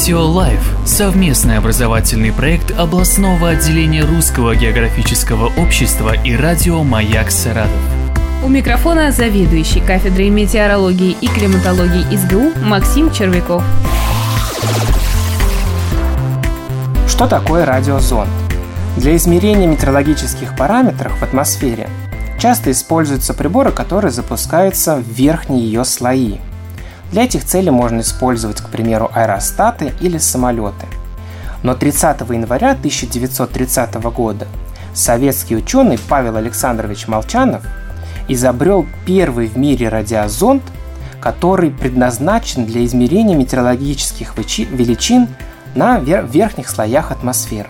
Радио Лайф – совместный образовательный проект областного отделения Русского географического общества и радио «Маяк Саратов». У микрофона заведующий кафедрой метеорологии и климатологии СГУ Максим Червяков. Что такое радиозонд? Для измерения метеорологических параметров в атмосфере часто используются приборы, которые запускаются в верхние ее слои. Для этих целей можно использовать, к примеру, аэростаты или самолеты. Но 30 января 1930 года советский ученый Павел Александрович Молчанов изобрел первый в мире радиозонд, который предназначен для измерения метеорологических величин на верхних слоях атмосферы.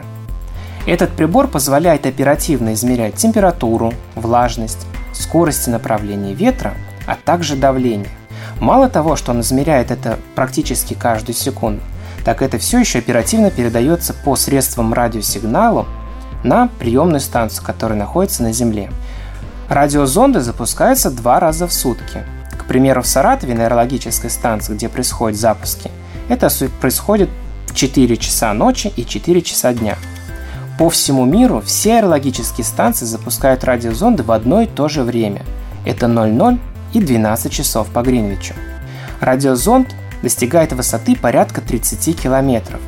Этот прибор позволяет оперативно измерять температуру, влажность, скорость и направление ветра, а также давление. Мало того, что он измеряет это практически каждую секунду, так это все еще оперативно передается по средствам радиосигналу на приемную станцию, которая находится на Земле. Радиозонды запускаются два раза в сутки. К примеру, в Саратове на аэрологической станции, где происходят запуски, это происходит в 4 часа ночи и 4 часа дня – по всему миру все аэрологические станции запускают радиозонды в одно и то же время. Это 00 и 12 часов по Гринвичу. Радиозонд достигает высоты порядка 30 километров.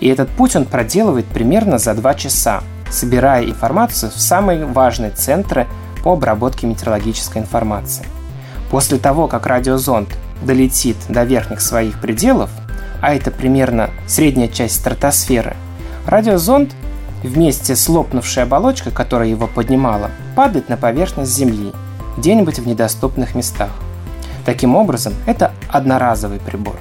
И этот путь он проделывает примерно за 2 часа, собирая информацию в самые важные центры по обработке метеорологической информации. После того, как радиозонд долетит до верхних своих пределов, а это примерно средняя часть стратосферы, радиозонд вместе с лопнувшей оболочкой, которая его поднимала, падает на поверхность Земли, где-нибудь в недоступных местах. Таким образом, это одноразовый прибор.